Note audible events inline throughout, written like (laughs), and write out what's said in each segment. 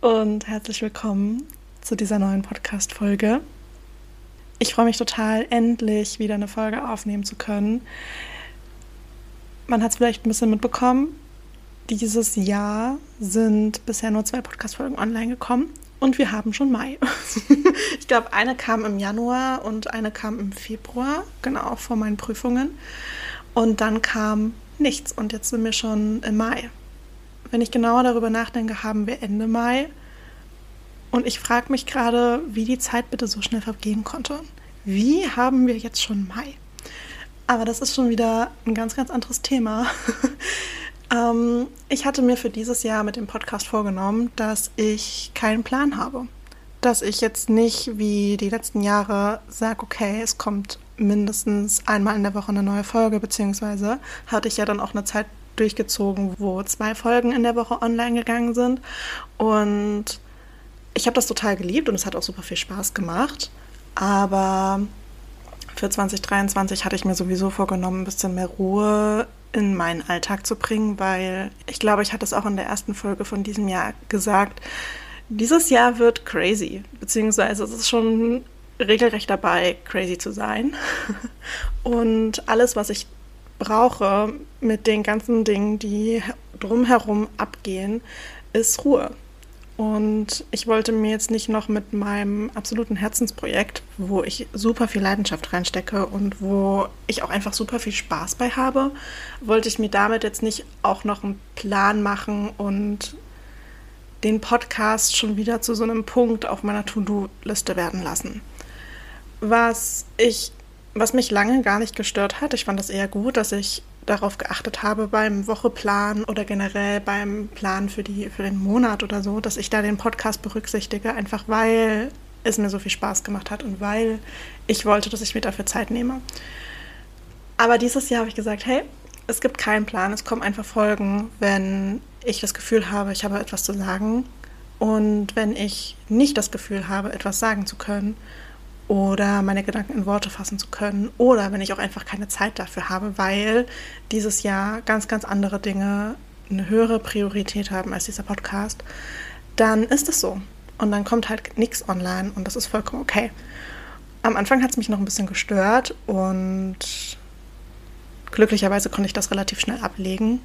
Und herzlich willkommen zu dieser neuen Podcast-Folge. Ich freue mich total, endlich wieder eine Folge aufnehmen zu können. Man hat es vielleicht ein bisschen mitbekommen. Dieses Jahr sind bisher nur zwei Podcast-Folgen online gekommen und wir haben schon Mai. (laughs) ich glaube, eine kam im Januar und eine kam im Februar, genau vor meinen Prüfungen. Und dann kam nichts und jetzt sind wir schon im Mai wenn ich genauer darüber nachdenke, haben wir Ende Mai. Und ich frage mich gerade, wie die Zeit bitte so schnell vergehen konnte. Wie haben wir jetzt schon Mai? Aber das ist schon wieder ein ganz, ganz anderes Thema. (laughs) ähm, ich hatte mir für dieses Jahr mit dem Podcast vorgenommen, dass ich keinen Plan habe. Dass ich jetzt nicht wie die letzten Jahre sage, okay, es kommt mindestens einmal in der Woche eine neue Folge, beziehungsweise hatte ich ja dann auch eine Zeit durchgezogen, wo zwei Folgen in der Woche online gegangen sind. Und ich habe das total geliebt und es hat auch super viel Spaß gemacht. Aber für 2023 hatte ich mir sowieso vorgenommen, ein bisschen mehr Ruhe in meinen Alltag zu bringen, weil ich glaube, ich hatte es auch in der ersten Folge von diesem Jahr gesagt. Dieses Jahr wird crazy, beziehungsweise es ist schon regelrecht dabei, crazy zu sein. (laughs) Und alles, was ich brauche mit den ganzen Dingen, die drumherum abgehen, ist Ruhe. Und ich wollte mir jetzt nicht noch mit meinem absoluten Herzensprojekt, wo ich super viel Leidenschaft reinstecke und wo ich auch einfach super viel Spaß bei habe, wollte ich mir damit jetzt nicht auch noch einen Plan machen und den Podcast schon wieder zu so einem Punkt auf meiner To-Do-Liste werden lassen. Was ich was mich lange gar nicht gestört hat, ich fand das eher gut, dass ich darauf geachtet habe beim Wocheplan oder generell beim Plan für, die, für den Monat oder so, dass ich da den Podcast berücksichtige, einfach weil es mir so viel Spaß gemacht hat und weil ich wollte, dass ich mir dafür Zeit nehme. Aber dieses Jahr habe ich gesagt, hey, es gibt keinen Plan, es kommen einfach Folgen, wenn ich das Gefühl habe, ich habe etwas zu sagen und wenn ich nicht das Gefühl habe, etwas sagen zu können oder meine Gedanken in Worte fassen zu können oder wenn ich auch einfach keine Zeit dafür habe, weil dieses Jahr ganz, ganz andere Dinge eine höhere Priorität haben als dieser Podcast, dann ist es so. Und dann kommt halt nichts online und das ist vollkommen okay. Am Anfang hat es mich noch ein bisschen gestört und glücklicherweise konnte ich das relativ schnell ablegen,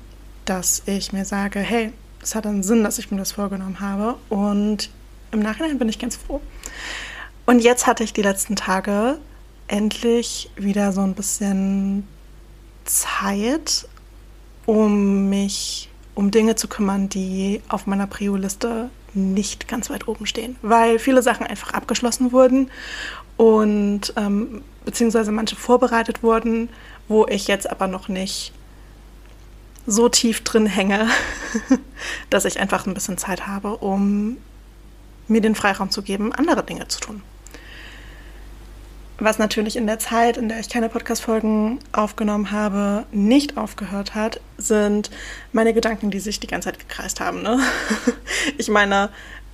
dass ich mir sage, hey, es hat einen Sinn, dass ich mir das vorgenommen habe und im Nachhinein bin ich ganz froh. Und jetzt hatte ich die letzten Tage endlich wieder so ein bisschen Zeit, um mich um Dinge zu kümmern, die auf meiner Prio-Liste nicht ganz weit oben stehen, weil viele Sachen einfach abgeschlossen wurden und ähm, beziehungsweise manche vorbereitet wurden, wo ich jetzt aber noch nicht so tief drin hänge, (laughs) dass ich einfach ein bisschen Zeit habe, um mir den Freiraum zu geben, andere Dinge zu tun. Was natürlich in der Zeit, in der ich keine Podcast-Folgen aufgenommen habe, nicht aufgehört hat, sind meine Gedanken, die sich die ganze Zeit gekreist haben. Ne? (laughs) Ich meine,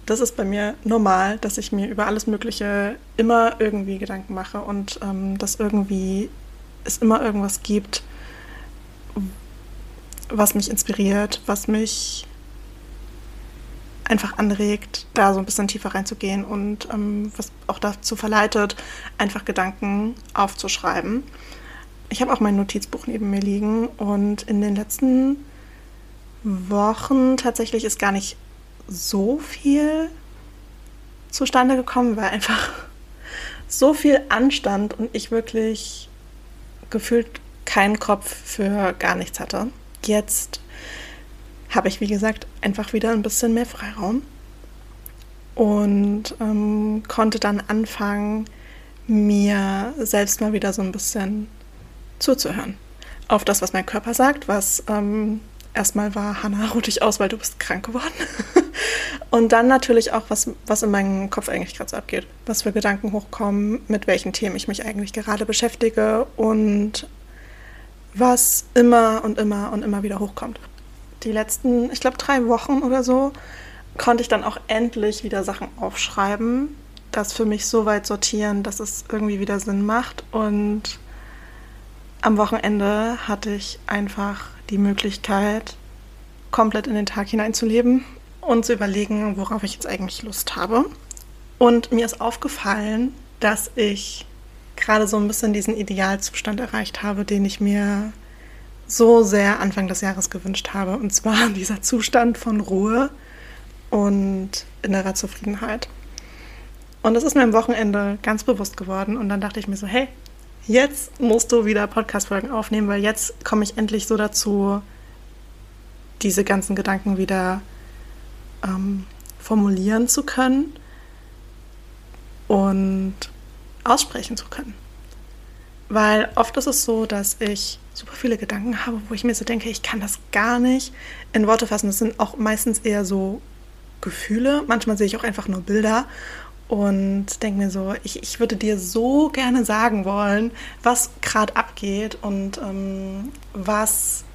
das ist bei mir normal, dass ich mir über alles Mögliche immer irgendwie Gedanken mache und ähm, dass irgendwie es immer irgendwas gibt, was mich inspiriert, was mich einfach anregt, da so ein bisschen tiefer reinzugehen und ähm, was auch dazu verleitet, einfach Gedanken aufzuschreiben. Ich habe auch mein Notizbuch neben mir liegen und in den letzten Wochen tatsächlich ist gar nicht so viel zustande gekommen, weil einfach (laughs) so viel anstand und ich wirklich gefühlt keinen Kopf für gar nichts hatte. Jetzt habe ich, wie gesagt, einfach wieder ein bisschen mehr Freiraum und ähm, konnte dann anfangen, mir selbst mal wieder so ein bisschen zuzuhören. Auf das, was mein Körper sagt, was ähm, erstmal war, Hanna, ruh dich aus, weil du bist krank geworden. (laughs) und dann natürlich auch, was, was in meinem Kopf eigentlich gerade so abgeht. Was für Gedanken hochkommen, mit welchen Themen ich mich eigentlich gerade beschäftige und was immer und immer und immer wieder hochkommt. Die letzten, ich glaube, drei Wochen oder so konnte ich dann auch endlich wieder Sachen aufschreiben, das für mich so weit sortieren, dass es irgendwie wieder Sinn macht. Und am Wochenende hatte ich einfach die Möglichkeit, komplett in den Tag hineinzuleben und zu überlegen, worauf ich jetzt eigentlich Lust habe. Und mir ist aufgefallen, dass ich gerade so ein bisschen diesen Idealzustand erreicht habe, den ich mir so sehr Anfang des Jahres gewünscht habe. Und zwar (laughs) dieser Zustand von Ruhe und innerer Zufriedenheit. Und das ist mir am Wochenende ganz bewusst geworden. Und dann dachte ich mir so, hey, jetzt musst du wieder Podcast-Folgen aufnehmen, weil jetzt komme ich endlich so dazu, diese ganzen Gedanken wieder ähm, formulieren zu können und aussprechen zu können. Weil oft ist es so, dass ich super viele Gedanken habe, wo ich mir so denke, ich kann das gar nicht in Worte fassen. Das sind auch meistens eher so Gefühle. Manchmal sehe ich auch einfach nur Bilder und denke mir so, ich, ich würde dir so gerne sagen wollen, was gerade abgeht und ähm, was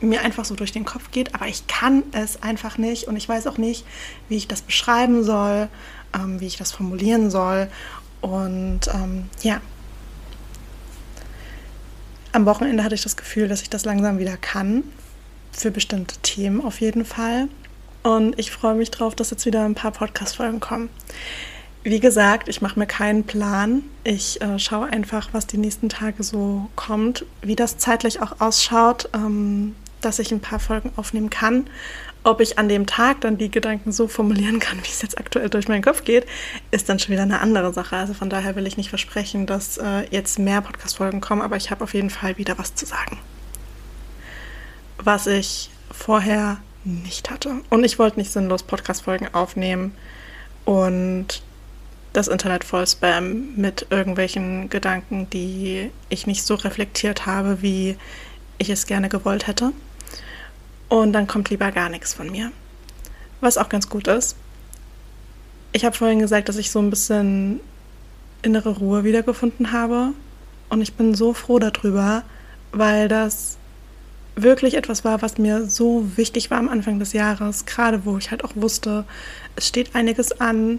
mir einfach so durch den Kopf geht, aber ich kann es einfach nicht und ich weiß auch nicht, wie ich das beschreiben soll, ähm, wie ich das formulieren soll. Und ähm, ja, am Wochenende hatte ich das Gefühl, dass ich das langsam wieder kann. Für bestimmte Themen auf jeden Fall. Und ich freue mich drauf, dass jetzt wieder ein paar Podcast-Folgen kommen. Wie gesagt, ich mache mir keinen Plan. Ich äh, schaue einfach, was die nächsten Tage so kommt, wie das zeitlich auch ausschaut, ähm, dass ich ein paar Folgen aufnehmen kann. Ob ich an dem Tag dann die Gedanken so formulieren kann, wie es jetzt aktuell durch meinen Kopf geht, ist dann schon wieder eine andere Sache. Also von daher will ich nicht versprechen, dass äh, jetzt mehr Podcast-Folgen kommen, aber ich habe auf jeden Fall wieder was zu sagen. Was ich vorher nicht hatte. Und ich wollte nicht sinnlos Podcast-Folgen aufnehmen und das Internet voll spam mit irgendwelchen Gedanken, die ich nicht so reflektiert habe, wie ich es gerne gewollt hätte. Und dann kommt lieber gar nichts von mir. Was auch ganz gut ist. Ich habe vorhin gesagt, dass ich so ein bisschen innere Ruhe wiedergefunden habe. Und ich bin so froh darüber, weil das wirklich etwas war, was mir so wichtig war am Anfang des Jahres, gerade wo ich halt auch wusste, es steht einiges an.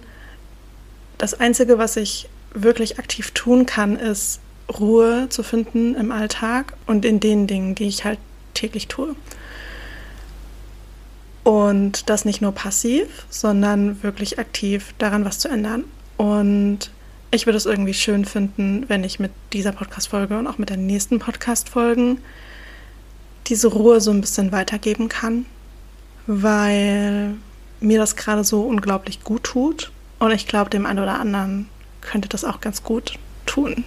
Das Einzige, was ich wirklich aktiv tun kann, ist Ruhe zu finden im Alltag und in den Dingen, die ich halt täglich tue. Und das nicht nur passiv, sondern wirklich aktiv daran was zu ändern. Und ich würde es irgendwie schön finden, wenn ich mit dieser Podcast-Folge und auch mit den nächsten Podcast-Folgen diese Ruhe so ein bisschen weitergeben kann, weil mir das gerade so unglaublich gut tut. Und ich glaube, dem einen oder anderen könnte das auch ganz gut tun.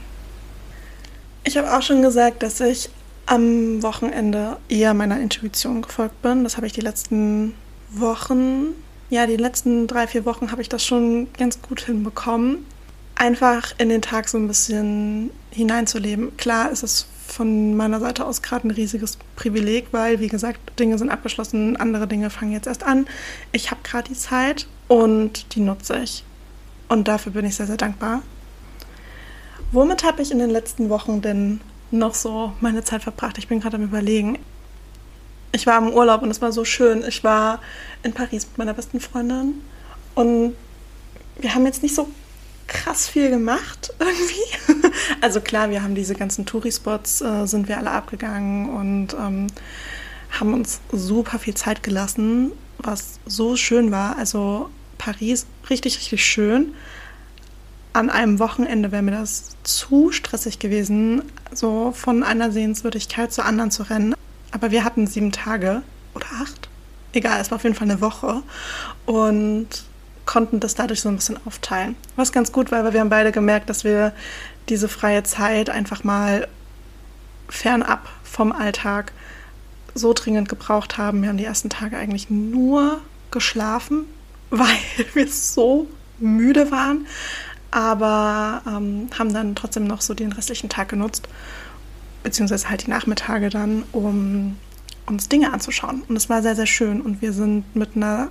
Ich habe auch schon gesagt, dass ich am Wochenende eher meiner Intuition gefolgt bin. Das habe ich die letzten Wochen, ja, die letzten drei, vier Wochen habe ich das schon ganz gut hinbekommen. Einfach in den Tag so ein bisschen hineinzuleben. Klar ist es von meiner Seite aus gerade ein riesiges Privileg, weil, wie gesagt, Dinge sind abgeschlossen, andere Dinge fangen jetzt erst an. Ich habe gerade die Zeit und die nutze ich. Und dafür bin ich sehr, sehr dankbar. Womit habe ich in den letzten Wochen denn noch so meine Zeit verbracht? Ich bin gerade am Überlegen. Ich war im Urlaub und es war so schön. Ich war in Paris mit meiner besten Freundin und wir haben jetzt nicht so krass viel gemacht (laughs) irgendwie. Also klar, wir haben diese ganzen Tourispots, äh, sind wir alle abgegangen und ähm, haben uns super viel Zeit gelassen, was so schön war. Also Paris richtig, richtig schön an einem Wochenende wäre mir das zu stressig gewesen, so von einer Sehenswürdigkeit zur anderen zu rennen. Aber wir hatten sieben Tage oder acht. Egal, es war auf jeden Fall eine Woche. Und konnten das dadurch so ein bisschen aufteilen. Was ganz gut war, weil wir haben beide gemerkt, dass wir diese freie Zeit einfach mal fernab vom Alltag so dringend gebraucht haben. Wir haben die ersten Tage eigentlich nur geschlafen, (laughs) weil wir so müde waren, aber ähm, haben dann trotzdem noch so den restlichen Tag genutzt, beziehungsweise halt die Nachmittage dann, um uns Dinge anzuschauen. Und es war sehr, sehr schön und wir sind mit einer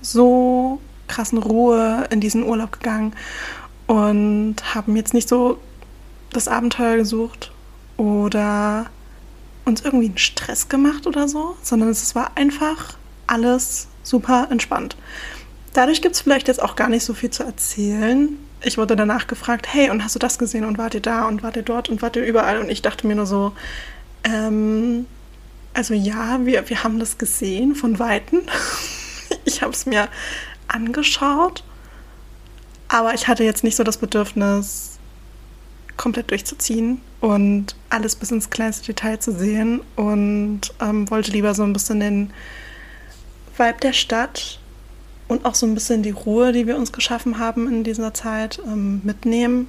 so krassen Ruhe in diesen Urlaub gegangen und haben jetzt nicht so das Abenteuer gesucht oder uns irgendwie einen Stress gemacht oder so, sondern es war einfach alles super entspannt. Dadurch gibt es vielleicht jetzt auch gar nicht so viel zu erzählen. Ich wurde danach gefragt, hey, und hast du das gesehen und wart ihr da und wart ihr dort und wart ihr überall? Und ich dachte mir nur so, ähm, also ja, wir, wir haben das gesehen von Weitem. (laughs) ich habe es mir angeschaut, aber ich hatte jetzt nicht so das Bedürfnis, komplett durchzuziehen und alles bis ins kleinste Detail zu sehen und ähm, wollte lieber so ein bisschen den Vibe der Stadt und auch so ein bisschen die Ruhe, die wir uns geschaffen haben in dieser Zeit, ähm, mitnehmen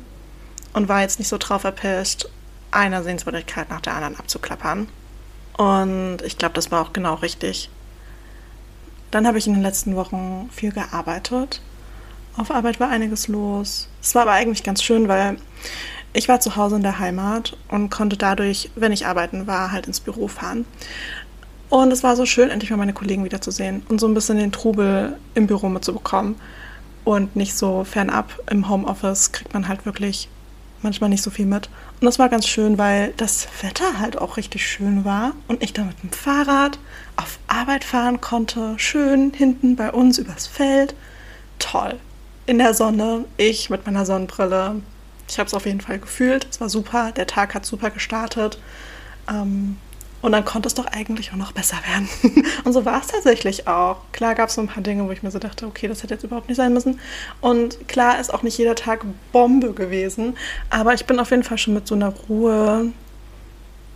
und war jetzt nicht so drauf erpicht, eine Sehenswürdigkeit nach der anderen abzuklappern. Und ich glaube, das war auch genau richtig. Dann habe ich in den letzten Wochen viel gearbeitet. Auf Arbeit war einiges los. Es war aber eigentlich ganz schön, weil ich war zu Hause in der Heimat und konnte dadurch, wenn ich arbeiten war, halt ins Büro fahren. Und es war so schön, endlich mal meine Kollegen wiederzusehen und so ein bisschen den Trubel im Büro mitzubekommen. Und nicht so fernab im Homeoffice kriegt man halt wirklich manchmal nicht so viel mit. Und das war ganz schön, weil das Wetter halt auch richtig schön war und ich da mit dem Fahrrad auf Arbeit fahren konnte. Schön hinten bei uns übers Feld. Toll. In der Sonne, ich mit meiner Sonnenbrille. Ich habe es auf jeden Fall gefühlt. Es war super. Der Tag hat super gestartet. Ähm, und dann konnte es doch eigentlich auch noch besser werden. (laughs) und so war es tatsächlich auch. Klar gab es so ein paar Dinge, wo ich mir so dachte, okay, das hätte jetzt überhaupt nicht sein müssen. Und klar ist auch nicht jeder Tag Bombe gewesen. Aber ich bin auf jeden Fall schon mit so einer Ruhe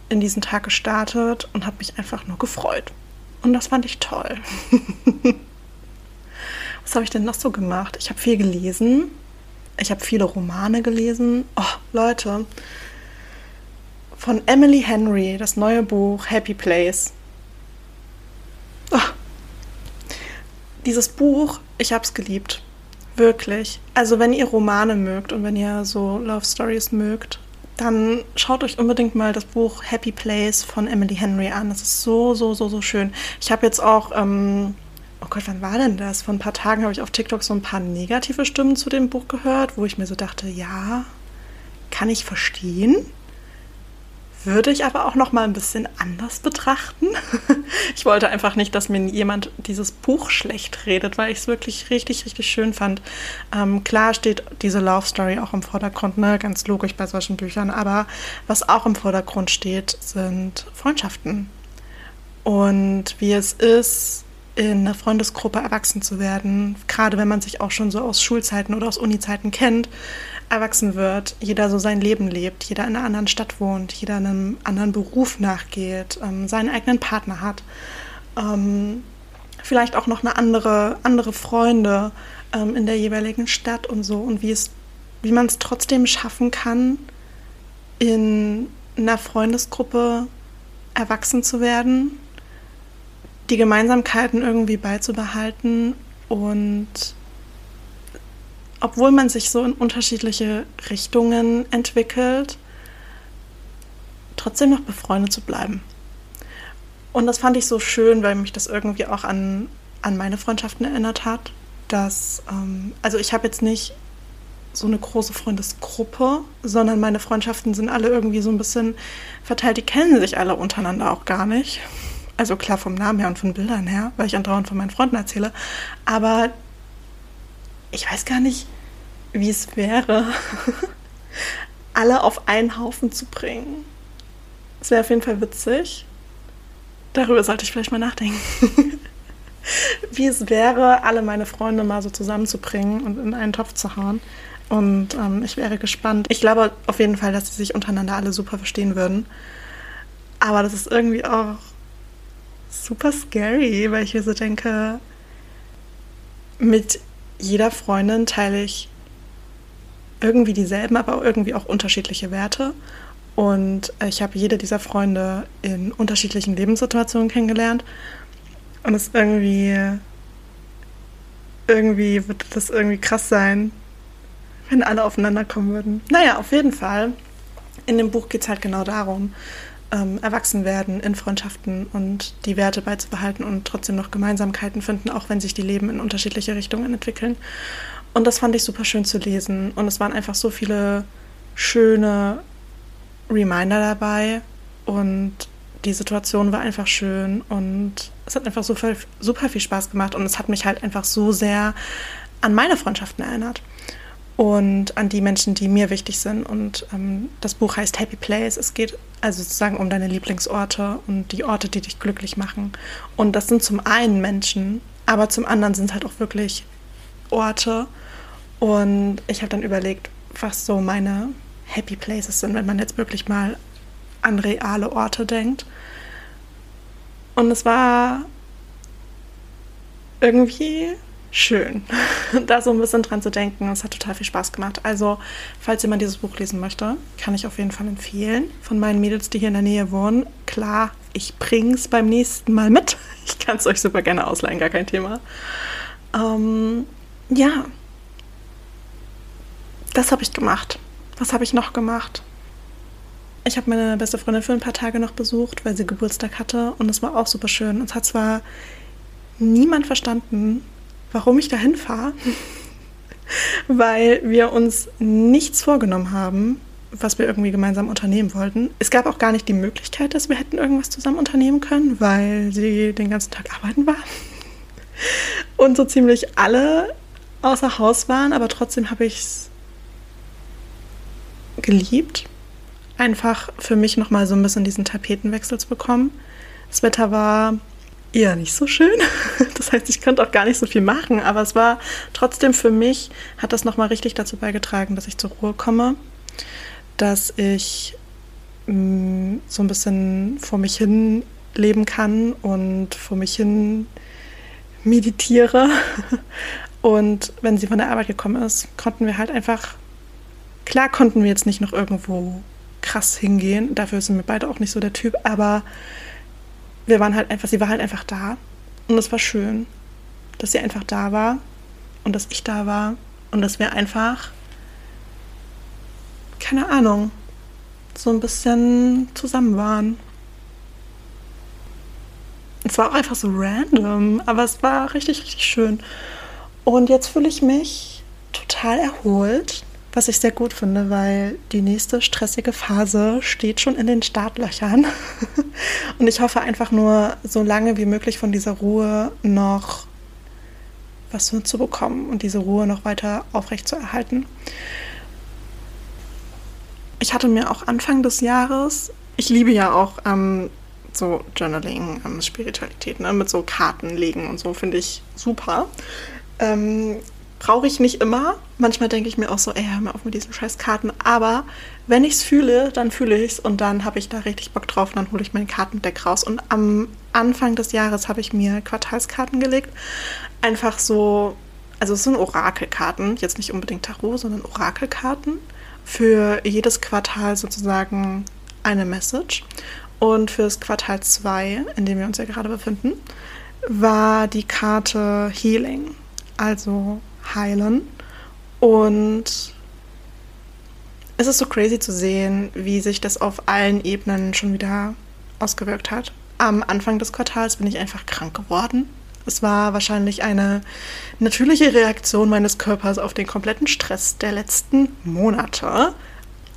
in diesen Tag gestartet und habe mich einfach nur gefreut. Und das fand ich toll. (laughs) Was habe ich denn noch so gemacht? Ich habe viel gelesen. Ich habe viele Romane gelesen. Oh, Leute, von Emily Henry, das neue Buch Happy Place. Oh. Dieses Buch, ich habe es geliebt. Wirklich. Also wenn ihr Romane mögt und wenn ihr so Love Stories mögt, dann schaut euch unbedingt mal das Buch Happy Place von Emily Henry an. Das ist so, so, so, so schön. Ich habe jetzt auch, ähm, oh Gott, wann war denn das? Vor ein paar Tagen habe ich auf TikTok so ein paar negative Stimmen zu dem Buch gehört, wo ich mir so dachte, ja, kann ich verstehen würde ich aber auch noch mal ein bisschen anders betrachten. (laughs) ich wollte einfach nicht, dass mir jemand dieses Buch schlecht redet, weil ich es wirklich richtig, richtig schön fand. Ähm, klar steht diese Love Story auch im Vordergrund, ne? ganz logisch bei solchen Büchern, aber was auch im Vordergrund steht, sind Freundschaften. Und wie es ist, in einer Freundesgruppe erwachsen zu werden, gerade wenn man sich auch schon so aus Schulzeiten oder aus Unizeiten kennt, erwachsen wird, jeder so sein Leben lebt, jeder in einer anderen Stadt wohnt, jeder einem anderen Beruf nachgeht, ähm, seinen eigenen Partner hat, ähm, vielleicht auch noch eine andere, andere Freunde ähm, in der jeweiligen Stadt und so. Und wie es, wie man es trotzdem schaffen kann, in einer Freundesgruppe erwachsen zu werden, die Gemeinsamkeiten irgendwie beizubehalten und obwohl man sich so in unterschiedliche Richtungen entwickelt, trotzdem noch befreundet zu bleiben. Und das fand ich so schön, weil mich das irgendwie auch an, an meine Freundschaften erinnert hat. Dass, ähm, also ich habe jetzt nicht so eine große Freundesgruppe, sondern meine Freundschaften sind alle irgendwie so ein bisschen verteilt. Die kennen sich alle untereinander auch gar nicht. Also klar vom Namen her und von Bildern her, weil ich andauernd von meinen Freunden erzähle. Aber ich weiß gar nicht, wie es wäre, (laughs) alle auf einen Haufen zu bringen. Es wäre auf jeden Fall witzig. Darüber sollte ich vielleicht mal nachdenken. (laughs) wie es wäre, alle meine Freunde mal so zusammenzubringen und in einen Topf zu hauen. Und ähm, ich wäre gespannt. Ich glaube auf jeden Fall, dass sie sich untereinander alle super verstehen würden. Aber das ist irgendwie auch super scary, weil ich mir so denke, mit jeder Freundin teile ich irgendwie dieselben, aber irgendwie auch unterschiedliche Werte. Und ich habe jede dieser Freunde in unterschiedlichen Lebenssituationen kennengelernt. Und es irgendwie, irgendwie wird das irgendwie krass sein, wenn alle aufeinander kommen würden. Naja, auf jeden Fall. In dem Buch geht es halt genau darum, ähm, erwachsen werden in Freundschaften und die Werte beizubehalten und trotzdem noch Gemeinsamkeiten finden, auch wenn sich die Leben in unterschiedliche Richtungen entwickeln. Und das fand ich super schön zu lesen. Und es waren einfach so viele schöne Reminder dabei. Und die Situation war einfach schön. Und es hat einfach super, super viel Spaß gemacht. Und es hat mich halt einfach so sehr an meine Freundschaften erinnert und an die Menschen, die mir wichtig sind. Und ähm, das Buch heißt Happy Place. Es geht also sozusagen um deine Lieblingsorte und die Orte, die dich glücklich machen. Und das sind zum einen Menschen, aber zum anderen sind es halt auch wirklich Orte. Und ich habe dann überlegt, was so meine Happy Places sind, wenn man jetzt wirklich mal an reale Orte denkt. Und es war irgendwie schön, (laughs) da so ein bisschen dran zu denken. Es hat total viel Spaß gemacht. Also, falls jemand dieses Buch lesen möchte, kann ich auf jeden Fall empfehlen. Von meinen Mädels, die hier in der Nähe wohnen. Klar, ich bring's beim nächsten Mal mit. (laughs) Ich kann es euch super gerne ausleihen, gar kein Thema. Ähm, ja, das habe ich gemacht. Was habe ich noch gemacht? Ich habe meine beste Freundin für ein paar Tage noch besucht, weil sie Geburtstag hatte und es war auch super schön. Es hat zwar niemand verstanden, warum ich dahin fahre, weil wir uns nichts vorgenommen haben, was wir irgendwie gemeinsam unternehmen wollten. Es gab auch gar nicht die Möglichkeit, dass wir hätten irgendwas zusammen unternehmen können, weil sie den ganzen Tag arbeiten war. (laughs) Und so ziemlich alle außer Haus waren, aber trotzdem habe ich es geliebt, einfach für mich nochmal so ein bisschen diesen Tapetenwechsel zu bekommen. Das Wetter war eher nicht so schön. (laughs) Das heißt, ich konnte auch gar nicht so viel machen, aber es war trotzdem für mich, hat das nochmal richtig dazu beigetragen, dass ich zur Ruhe komme, dass ich mh, mm, so ein bisschen vor mich hin leben kann und vor mich hin meditiere. (laughs) Und wenn sie von der Arbeit gekommen ist, konnten wir halt einfach, klar konnten wir jetzt nicht noch irgendwo krass hingehen, dafür sind wir beide auch nicht so der Typ, aber wir waren halt einfach, sie war halt einfach da. Und es war schön, dass sie einfach da war und dass ich da war und dass wir einfach, keine Ahnung, so ein bisschen zusammen waren. Es war auch einfach so random, aber es war richtig, richtig schön. Und jetzt fühle ich mich total erholt was ich sehr gut finde, weil die nächste stressige Phase steht schon in den Startlöchern. (laughs) Und ich hoffe einfach nur, so lange wie möglich von dieser Ruhe noch was zu bekommen und diese Ruhe noch weiter aufrecht zu erhalten. Ich hatte mir auch Anfang des Jahres, ich liebe ja auch ähm, so Journaling, ähm, Spiritualität, ne, mit so Karten legen und so, finde ich super. Ähm, brauche ich nicht immer. Manchmal denke ich mir auch so, ey, hör mal auf mit diesen scheiß Karten. Aber wenn ich es fühle, dann fühle ich es und dann habe ich da richtig Bock drauf und dann hole ich mein Kartendeck raus. Und am Anfang des Jahres habe ich mir Quartalskarten gelegt. Einfach so, also es sind Orakelkarten, jetzt nicht unbedingt Tarot, sondern Orakelkarten. Für jedes Quartal sozusagen eine Message. Und für das Quartal 2, in dem wir uns ja gerade befinden, war die Karte Healing. Also heilen. Und es ist so crazy zu sehen, wie sich das auf allen Ebenen schon wieder ausgewirkt hat. Am Anfang des Quartals bin ich einfach krank geworden. Es war wahrscheinlich eine natürliche Reaktion meines Körpers auf den kompletten Stress der letzten Monate.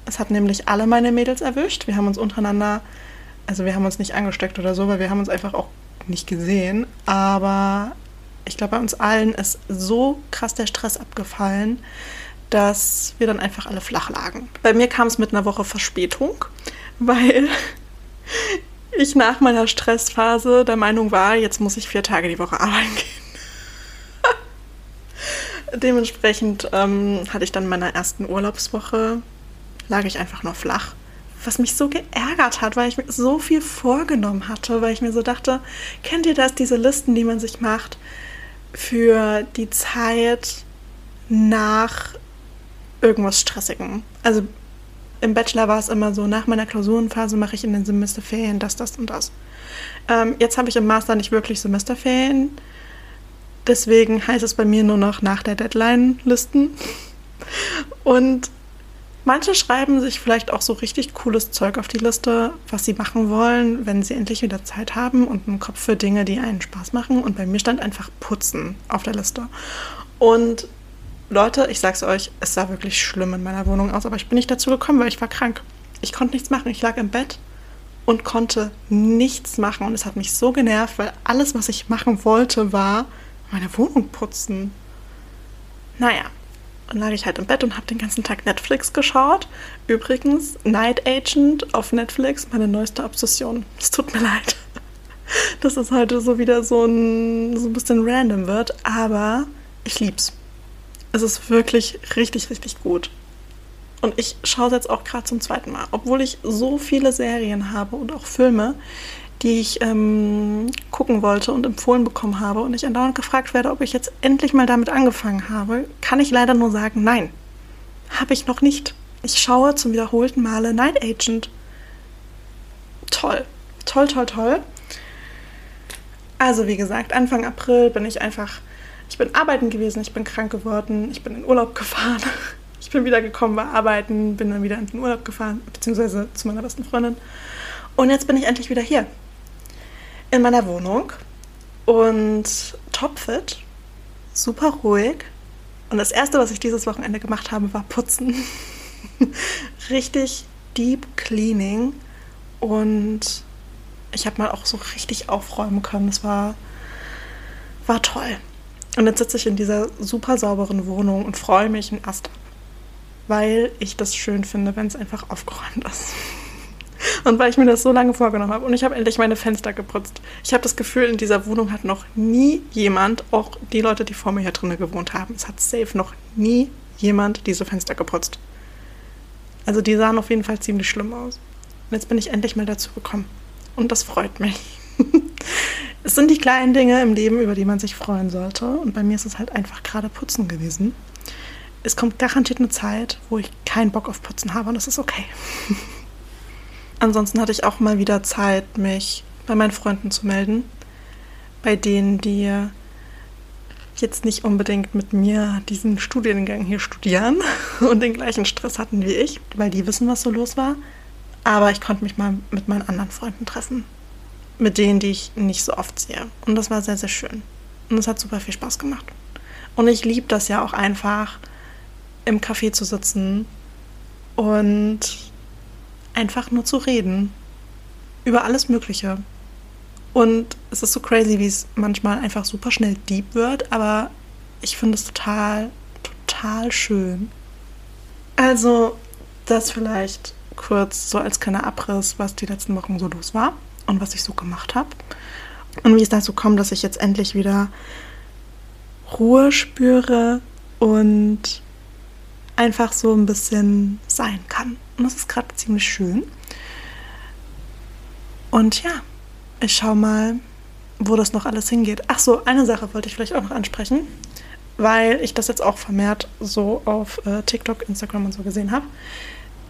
Es hat nämlich alle meine Mädels erwischt. Wir haben uns untereinander, also wir haben uns nicht angesteckt oder so, weil wir haben uns einfach auch nicht gesehen. Aber ich glaube, bei uns allen ist so krass der Stress abgefallen, dass wir dann einfach alle flach lagen. Bei mir kam es mit einer Woche Verspätung, (laughs) weil ich nach meiner Stressphase der Meinung war, jetzt muss ich vier Tage die Woche arbeiten gehen. (laughs) Dementsprechend ähm, hatte ich dann in meiner ersten Urlaubswoche, lag ich einfach nur flach. Was mich so geärgert hat, weil ich mir so viel vorgenommen hatte, weil ich mir so dachte, kennt ihr das, diese Listen, die man sich macht? Für die Zeit nach irgendwas Stressigem. Also im Bachelor war es immer so, nach meiner Klausurenphase mache ich in den Semesterferien das, das und das. Ähm, jetzt habe ich im Master nicht wirklich Semesterferien. Deswegen heißt es bei mir nur noch nach der Deadline listen. Und manche schreiben sich vielleicht auch so richtig cooles Zeug auf die Liste, was sie machen wollen, wenn sie endlich wieder Zeit haben und einen Kopf für Dinge, die einen Spaß machen. Und bei mir stand einfach Putzen auf der Liste. Und Leute, ich sag's euch, es sah wirklich schlimm in meiner Wohnung aus, aber ich bin nicht dazu gekommen, weil ich war krank. Ich konnte nichts machen. Ich lag im Bett und konnte nichts machen. Und es hat mich so genervt, weil alles, was ich machen wollte, war meine Wohnung putzen. Naja, dann lag ich halt im Bett und habe den ganzen Tag Netflix geschaut. Übrigens, Night Agent auf Netflix, meine neueste Obsession. Es tut mir leid, (laughs) dass es heute so wieder so ein, so ein bisschen random wird, aber ich lieb's. Es ist wirklich richtig, richtig gut. Und ich schaue es jetzt auch gerade zum zweiten Mal. Obwohl ich so viele Serien habe und auch Filme, die ich ähm, gucken wollte und empfohlen bekommen habe und ich andauernd gefragt werde, ob ich jetzt endlich mal damit angefangen habe, kann ich leider nur sagen, nein, habe ich noch nicht. Ich schaue zum wiederholten Male Night Agent. Toll, toll, toll, toll. Also wie gesagt, Anfang April bin ich einfach ich bin arbeiten gewesen, ich bin krank geworden, ich bin in Urlaub gefahren. (laughs) Ich bin wieder gekommen, war arbeiten, bin dann wieder in den Urlaub gefahren, beziehungsweise zu meiner besten Freundin. Und jetzt bin ich endlich wieder hier. In meiner Wohnung. Und topfit, super ruhig. Und das erste, was ich dieses Wochenende gemacht habe, war putzen. (laughs) richtig deep cleaning. Und ich habe mal auch so richtig aufräumen können. Es war, war toll. Und jetzt sitze ich in dieser super sauberen Wohnung und freue mich einen Ast ab, weil ich das schön finde, wenn es einfach aufgeräumt ist. Und weil ich mir das so lange vorgenommen habe. Und ich habe endlich meine Fenster geputzt. Ich habe das Gefühl, in dieser Wohnung hat noch nie jemand, auch die Leute, die vor mir hier drinnen gewohnt haben, es hat safe noch nie jemand diese Fenster geputzt. Also die sahen auf jeden Fall ziemlich schlimm aus. Und jetzt bin ich endlich mal dazu gekommen. Und das freut mich. (laughs) es sind die kleinen Dinge im Leben, über die man sich freuen sollte. Und bei mir ist es halt einfach gerade Putzen gewesen. Es kommt garantiert eine Zeit, wo ich keinen Bock auf Putzen habe und das ist okay. (laughs) Ansonsten hatte ich auch mal wieder Zeit, mich bei meinen Freunden zu melden. Bei denen, die jetzt nicht unbedingt mit mir diesen Studiengang hier studieren (laughs) und den gleichen Stress hatten wie ich, weil die wissen, was so los war. Aber ich konnte mich mal mit meinen anderen Freunden treffen mit denen, die ich nicht so oft sehe. Und das war sehr, sehr schön. Und es hat super viel Spaß gemacht. Und ich liebe das ja auch einfach, im Café zu sitzen und einfach nur zu reden. Über alles Mögliche. Und es ist so crazy, wie es manchmal einfach super schnell deep wird, aber ich finde es total, total schön. Also, das vielleicht kurz so als kleiner Abriss, was die letzten Wochen so los war und was ich so gemacht habe. Und wie es dazu kommt, dass ich jetzt endlich wieder Ruhe spüre und einfach so ein bisschen sein kann. Und das ist gerade ziemlich schön. Und ja, ich schaue mal, wo das noch alles hingeht. Ach so, eine Sache wollte ich vielleicht auch noch ansprechen, weil ich das jetzt auch vermehrt so auf äh, TikTok, Instagram und so gesehen habe.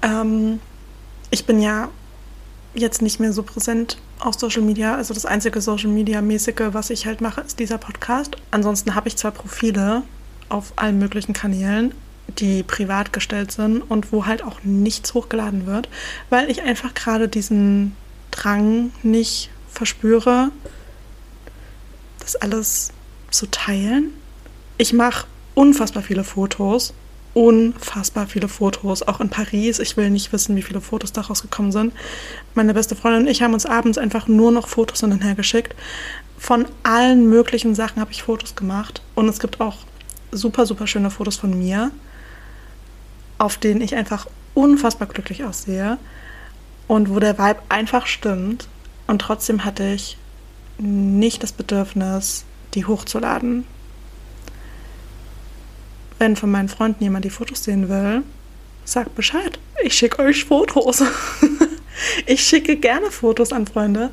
Ähm, ich bin ja jetzt nicht mehr so präsent auf Social Media. Also das einzige Social Media mäßige, was ich halt mache, ist dieser Podcast. Ansonsten habe ich zwei Profile auf allen möglichen Kanälen, die privat gestellt sind und wo halt auch nichts hochgeladen wird, weil ich einfach gerade diesen Drang nicht verspüre, das alles zu teilen. Ich mache unfassbar viele Fotos unfassbar viele Fotos, auch in Paris. Ich will nicht wissen, wie viele Fotos daraus gekommen sind. Meine beste Freundin und ich haben uns abends einfach nur noch Fotos hin und her geschickt. Von allen möglichen Sachen habe ich Fotos gemacht. Und es gibt auch super, super schöne Fotos von mir, auf denen ich einfach unfassbar glücklich aussehe. Und wo der Vibe einfach stimmt. Und trotzdem hatte ich nicht das Bedürfnis, die hochzuladen wenn von meinen Freunden jemand die Fotos sehen will, sagt Bescheid. Ich schicke euch Fotos. (laughs) ich schicke gerne Fotos an Freunde.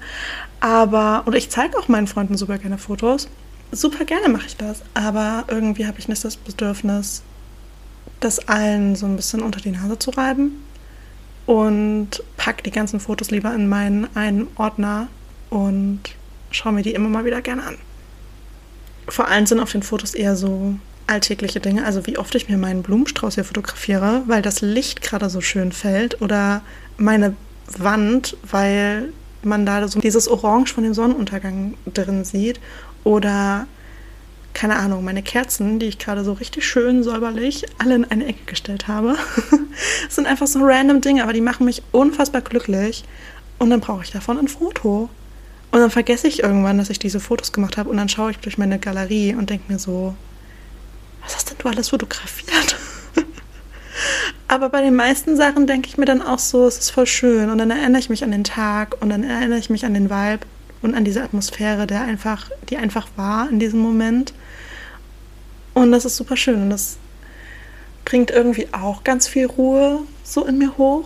Aber, und ich zeige auch meinen Freunden super gerne Fotos. Super gerne mache ich das. Aber irgendwie habe ich nicht das Bedürfnis, das allen so ein bisschen unter die Nase zu reiben. und packe die ganzen Fotos lieber in meinen einen Ordner und schaue mir die immer mal wieder gerne an. Vor allem sind auf den Fotos eher so alltägliche Dinge, also wie oft ich mir meinen Blumenstrauß hier fotografiere, weil das Licht gerade so schön fällt oder meine Wand, weil man da so dieses Orange von dem Sonnenuntergang drin sieht oder keine Ahnung, meine Kerzen, die ich gerade so richtig schön säuberlich alle in eine Ecke gestellt habe, (laughs) sind einfach so random Dinge, aber die machen mich unfassbar glücklich und dann brauche ich davon ein Foto. Und dann vergesse ich irgendwann, dass ich diese Fotos gemacht habe und dann schaue ich durch meine Galerie und denke mir so, was hast denn du alles fotografiert? (laughs) Aber bei den meisten Sachen denke ich mir dann auch so, es ist voll schön. Und dann erinnere ich mich an den Tag und dann erinnere ich mich an den Vibe und an diese Atmosphäre, der einfach, die einfach war in diesem Moment. Und das ist super schön. Und das bringt irgendwie auch ganz viel Ruhe so in mir hoch.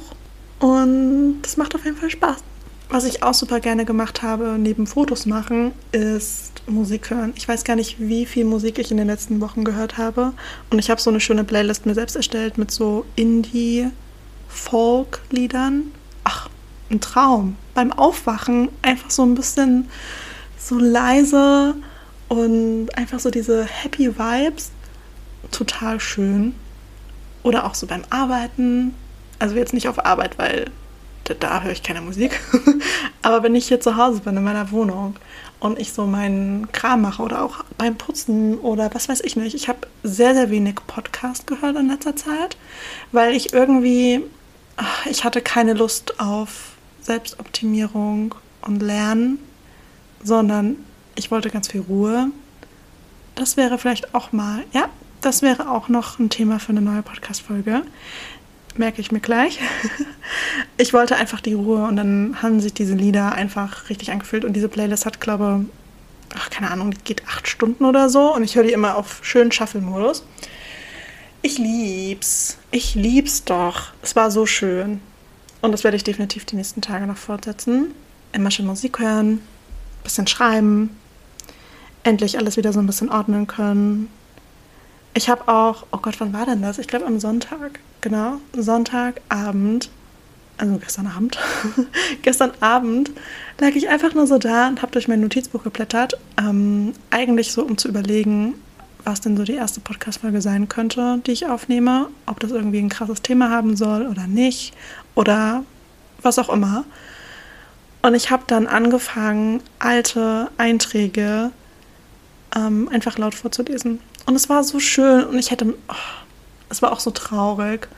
Und das macht auf jeden Fall Spaß. Was ich auch super gerne gemacht habe, neben Fotos machen, ist Musik hören. Ich weiß gar nicht, wie viel Musik ich in den letzten Wochen gehört habe. Und ich habe so eine schöne Playlist mir selbst erstellt mit so Indie-Folk-Liedern. Ach, ein Traum. Beim Aufwachen einfach so ein bisschen so leise und einfach so diese Happy Vibes. Total schön. Oder auch so beim Arbeiten. Also jetzt nicht auf Arbeit, weil da höre ich keine Musik. (laughs) Aber wenn ich hier zu Hause bin in meiner Wohnung und ich so meinen Kram mache oder auch beim Putzen oder was weiß ich nicht, ich habe sehr, sehr wenig Podcast gehört in letzter Zeit, weil ich irgendwie, ich hatte keine Lust auf Selbstoptimierung und Lernen, sondern ich wollte ganz viel Ruhe. Das wäre vielleicht auch mal, ja, das wäre auch noch ein Thema für eine neue Podcast-Folge merke ich mir gleich. (laughs) Ich wollte einfach die Ruhe und dann haben sich diese Lieder einfach richtig angefühlt und diese Playlist hat, glaube ach, keine Ahnung, die geht acht Stunden oder so und ich höre die immer auf schönen Shuffle-Modus. Ich lieb's. Ich lieb's doch. Es war so schön. Und das werde ich definitiv die nächsten Tage noch fortsetzen. Immer schön Musik hören, bisschen schreiben, endlich alles wieder so ein bisschen ordnen können. Ich habe auch, oh Gott, wann war denn das? Ich glaube am Sonntag genau, Sonntagabend, also gestern Abend, (laughs) gestern Abend lag ich einfach nur so da und habe durch mein Notizbuch geblättert. Ähm, eigentlich so, um zu überlegen, was denn so die erste Podcast-Folge sein könnte, die ich aufnehme. Ob das irgendwie ein krasses Thema haben soll oder nicht. Oder was auch immer. Und ich habe dann angefangen, alte Einträge ähm, einfach laut vorzulesen. Und es war so schön und ich hätte, oh, es war auch so traurig.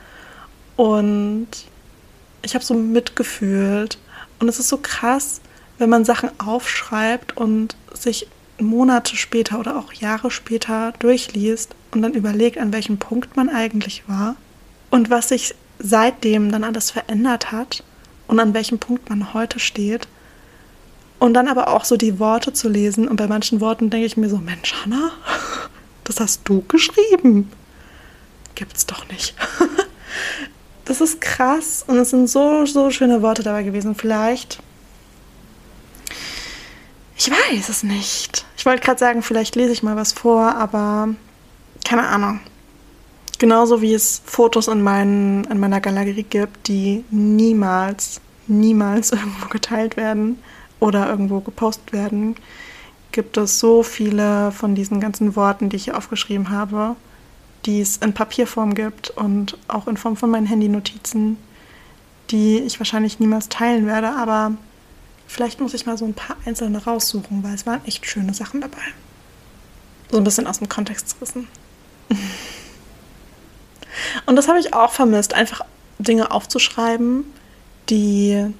Und ich habe so mitgefühlt. Und es ist so krass, wenn man Sachen aufschreibt und sich Monate später oder auch Jahre später durchliest und dann überlegt, an welchem Punkt man eigentlich war und was sich seitdem dann alles verändert hat und an welchem Punkt man heute steht. Und dann aber auch so die Worte zu lesen. Und bei manchen Worten denke ich mir so, Mensch, Hannah, (laughs) das hast du geschrieben gibt's doch nicht. (laughs) das ist krass und es sind so, so schöne Worte dabei gewesen. Vielleicht. Ich weiß es nicht. Ich wollte gerade sagen, vielleicht lese ich mal was vor, aber keine Ahnung. Genauso wie es Fotos in, meinen, in meiner Galerie gibt, die niemals, niemals (laughs) irgendwo geteilt werden oder irgendwo gepostet werden, gibt es so viele von diesen ganzen Worten, die ich hier aufgeschrieben habe, die es in Papierform gibt und auch in Form von meinen Handynotizen, die ich wahrscheinlich niemals teilen werde, aber vielleicht muss ich mal so ein paar einzelne raussuchen, weil es waren echt schöne Sachen dabei. So ein bisschen aus dem Kontext gerissen. (laughs) Und das habe ich auch vermisst, einfach Dinge aufzuschreiben, die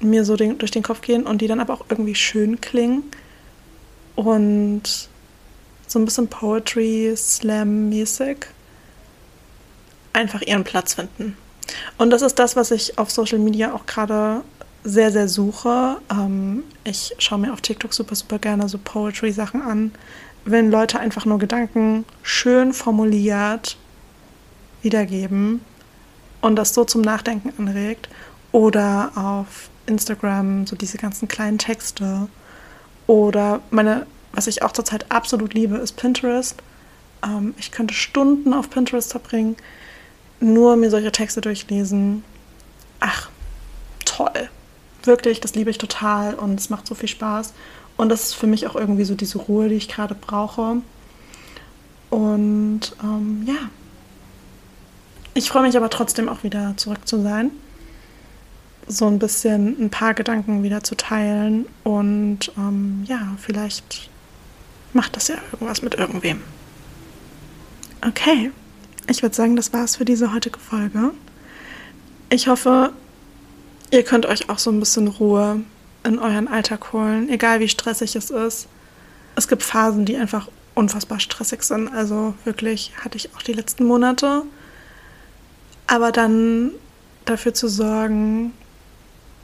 mir so durch den Kopf gehen und die dann aber auch irgendwie schön klingen. Und so ein bisschen Poetry, Slam-mäßig, einfach ihren Platz finden. Und das ist das, was ich auf Social Media auch gerade sehr, sehr suche. Ähm, ich schaue mir auf TikTok super, super gerne so Poetry-Sachen an, wenn Leute einfach nur Gedanken schön formuliert wiedergeben und das so zum Nachdenken anregt. Oder auf Instagram so diese ganzen kleinen Texte. Oder meine was ich auch zurzeit absolut liebe, ist Pinterest. Ähm, ich könnte Stunden auf Pinterest verbringen, nur mir solche Texte durchlesen. Ach, Wirklich, das liebe ich total und es macht so viel Spaß. Und das ist für mich auch irgendwie so diese Ruhe, die ich gerade brauche. Und ähm, ja, ich freue mich aber trotzdem auch wieder zurück zu sein. So ein bisschen ein paar Gedanken wieder zu teilen. Und ähm, ja, vielleicht macht das ja irgendwas mit irgendwem. Okay, ich würde sagen, das war's für diese heutige Folge. Ich hoffe, ihr könnt euch auch so ein bisschen Ruhe in euren Alltag holen, egal wie stressig es ist. Es gibt Phasen, die einfach unfassbar stressig sind. Also wirklich hatte ich auch die letzten Monate. Aber dann dafür zu sorgen,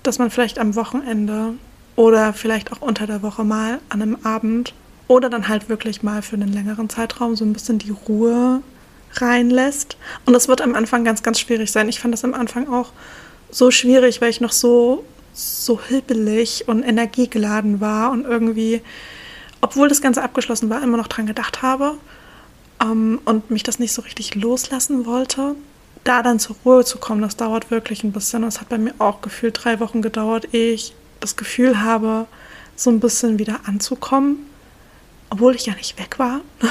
dass man vielleicht am Wochenende oder vielleicht auch unter der Woche mal an einem Abend oder dann halt wirklich mal für einen längeren Zeitraum so ein bisschen die Ruhe reinlässt. Und das wird am Anfang ganz, ganz schwierig sein. Ich fand das am Anfang auch so schwierig, weil ich noch so, so hibbelig und energiegeladen war und irgendwie, obwohl das Ganze abgeschlossen war, immer noch dran gedacht habe ähm, und mich das nicht so richtig loslassen wollte. Da dann zur Ruhe zu kommen, das dauert wirklich ein bisschen. Das hat bei mir auch gefühlt drei Wochen gedauert, ehe ich das Gefühl habe, so ein bisschen wieder anzukommen, obwohl ich ja nicht weg war. (laughs)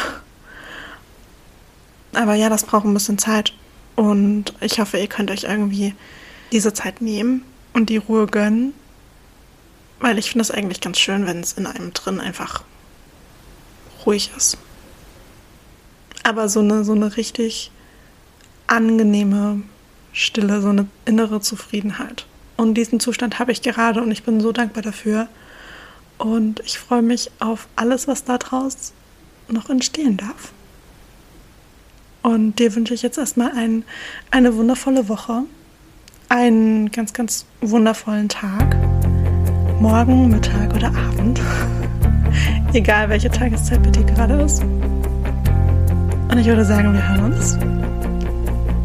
Aber ja, das braucht ein bisschen Zeit. Und ich hoffe, ihr könnt euch irgendwie diese Zeit nehmen und die Ruhe gönnen. Weil ich finde es eigentlich ganz schön, wenn es in einem drin einfach ruhig ist. Aber so eine, so eine richtig angenehme Stille, so eine innere Zufriedenheit. Und diesen Zustand habe ich gerade und ich bin so dankbar dafür. Und ich freue mich auf alles, was daraus noch entstehen darf. Und dir wünsche ich jetzt erstmal ein, eine wundervolle Woche, einen ganz, ganz wundervollen Tag, morgen, Mittag oder Abend, (laughs) egal welche Tageszeit bei dir gerade ist. Und ich würde sagen, wir hören uns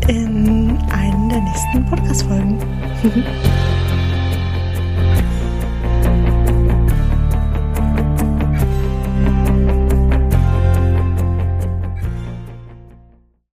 in einen der nächsten Podcast-Folgen. (laughs)